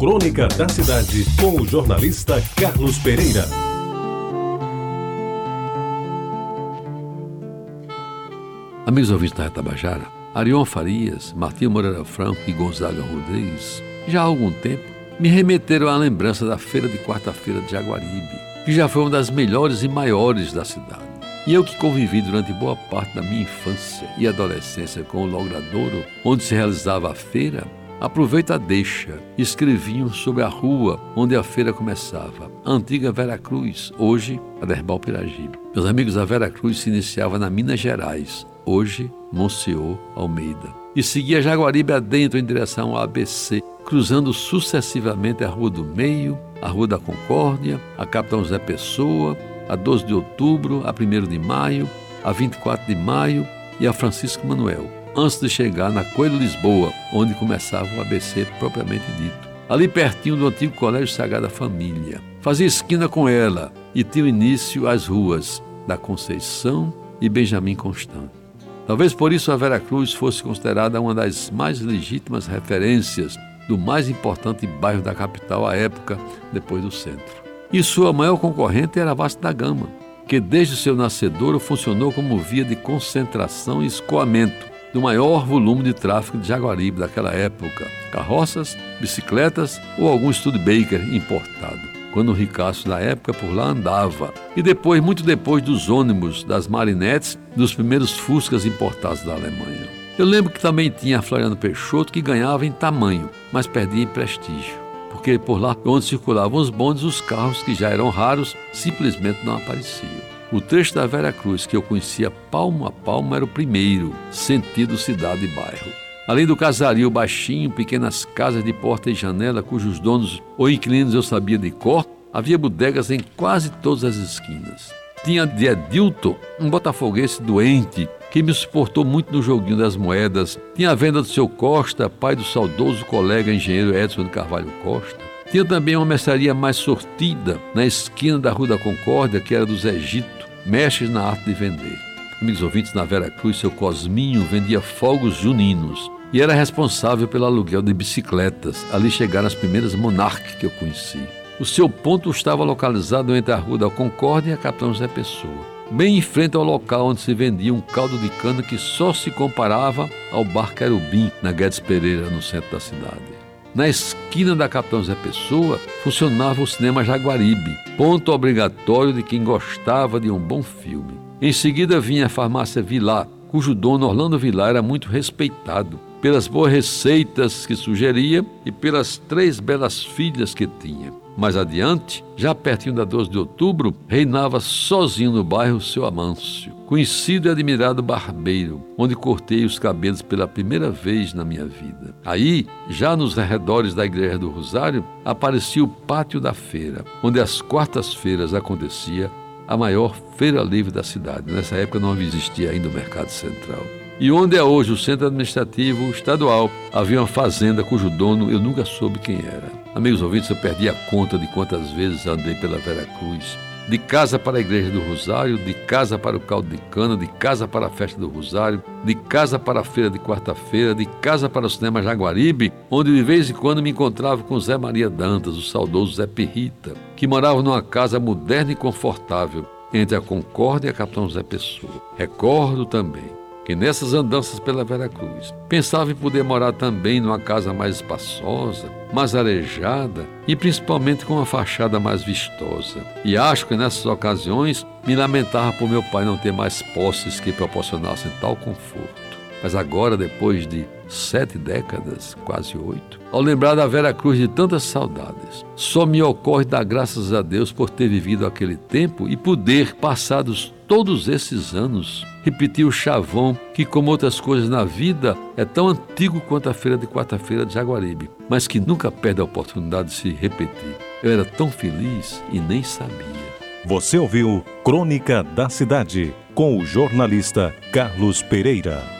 Crônica da Cidade, com o jornalista Carlos Pereira. Amigos ouvintes da Retabajara, Arion Farias, Martinho Moreira Franco e Gonzaga Rodrigues, já há algum tempo, me remeteram à lembrança da feira de quarta-feira de Jaguaribe, que já foi uma das melhores e maiores da cidade. E eu que convivi durante boa parte da minha infância e adolescência com o Logradouro, onde se realizava a feira, aproveita a deixa. Escreviam sobre a rua onde a feira começava, a antiga Vera Cruz, hoje a Derbal Piragibe. Meus amigos, a Vera Cruz se iniciava na Minas Gerais, hoje Monsenhor Almeida. E seguia Jaguaribe adentro em direção ao ABC, cruzando sucessivamente a Rua do Meio, a Rua da Concórdia, a Capitão Zé Pessoa, a 12 de outubro, a 1 de maio, a 24 de maio e a Francisco Manuel, antes de chegar na Coelho Lisboa, onde começava o ABC propriamente dito. Ali pertinho do antigo Colégio Sagrada Família. Fazia esquina com ela e tinha início as ruas da Conceição e Benjamin Constant. Talvez por isso a Vera Cruz fosse considerada uma das mais legítimas referências do mais importante bairro da capital à época, depois do centro. E sua maior concorrente era a Vasta da Gama, que desde seu nascedouro funcionou como via de concentração e escoamento do maior volume de tráfego de Jaguaribe daquela época, carroças, bicicletas ou algum Studebaker importado, quando o ricaço da época por lá andava, e depois, muito depois dos ônibus, das marinetes, dos primeiros fuscas importados da Alemanha. Eu lembro que também tinha Floriano Peixoto que ganhava em tamanho, mas perdia em prestígio porque por lá onde circulavam os bondes, os carros que já eram raros simplesmente não apareciam. O trecho da Vera Cruz que eu conhecia palmo a palmo era o primeiro, sentido cidade e bairro. Além do casario baixinho, pequenas casas de porta e janela, cujos donos ou inquilinos eu sabia de cor, havia bodegas em quase todas as esquinas. Tinha de Edilton um botafoguense doente que me suportou muito no joguinho das moedas. Tinha a venda do seu Costa, pai do saudoso colega engenheiro Edson Carvalho Costa. Tinha também uma mercearia mais sortida na esquina da Rua da Concórdia, que era dos Egito, mestres na arte de vender. Amigos ouvintes, na Vera Cruz, seu Cosminho vendia fogos juninos e era responsável pelo aluguel de bicicletas. Ali chegaram as primeiras Monarch que eu conheci. O seu ponto estava localizado entre a Rua da Concórdia e a Capitão Zé Pessoa, bem em frente ao local onde se vendia um caldo de cana que só se comparava ao Bar Querubim, na Guedes Pereira, no centro da cidade. Na esquina da Capitão Zé Pessoa funcionava o cinema Jaguaribe, ponto obrigatório de quem gostava de um bom filme. Em seguida vinha a farmácia Vilar, cujo dono Orlando Vilar era muito respeitado pelas boas receitas que sugeria e pelas três belas filhas que tinha. Mais adiante, já pertinho da 12 de outubro, reinava sozinho no bairro seu Amâncio, conhecido e admirado barbeiro, onde cortei os cabelos pela primeira vez na minha vida. Aí, já nos arredores da Igreja do Rosário, aparecia o pátio da feira, onde às quartas-feiras acontecia a maior feira livre da cidade. Nessa época não existia ainda o Mercado Central. E onde é hoje o centro administrativo estadual, havia uma fazenda cujo dono eu nunca soube quem era. Amigos ouvintes, eu perdi a conta de quantas vezes andei pela Vera Cruz. De casa para a igreja do Rosário, de casa para o caldo de cana, de casa para a festa do Rosário, de casa para a feira de quarta-feira, de casa para o cinema Jaguaribe, onde de vez em quando me encontrava com Zé Maria Dantas, o saudoso Zé Pirrita, que morava numa casa moderna e confortável entre a Concórdia e a Capitão Zé Pessoa. Recordo também que nessas andanças pela Vera Cruz pensava em poder morar também numa casa mais espaçosa, mais arejada e principalmente com uma fachada mais vistosa. E acho que nessas ocasiões me lamentava por meu pai não ter mais posses que proporcionassem tal conforto. Mas agora, depois de sete décadas, quase oito, ao lembrar da Vera Cruz de tantas saudades, só me ocorre dar graças a Deus por ter vivido aquele tempo e poder, passados todos esses anos, repetir o chavão que, como outras coisas na vida, é tão antigo quanto a feira de quarta-feira de Jaguaribe, mas que nunca perde a oportunidade de se repetir. Eu era tão feliz e nem sabia. Você ouviu Crônica da Cidade com o jornalista Carlos Pereira.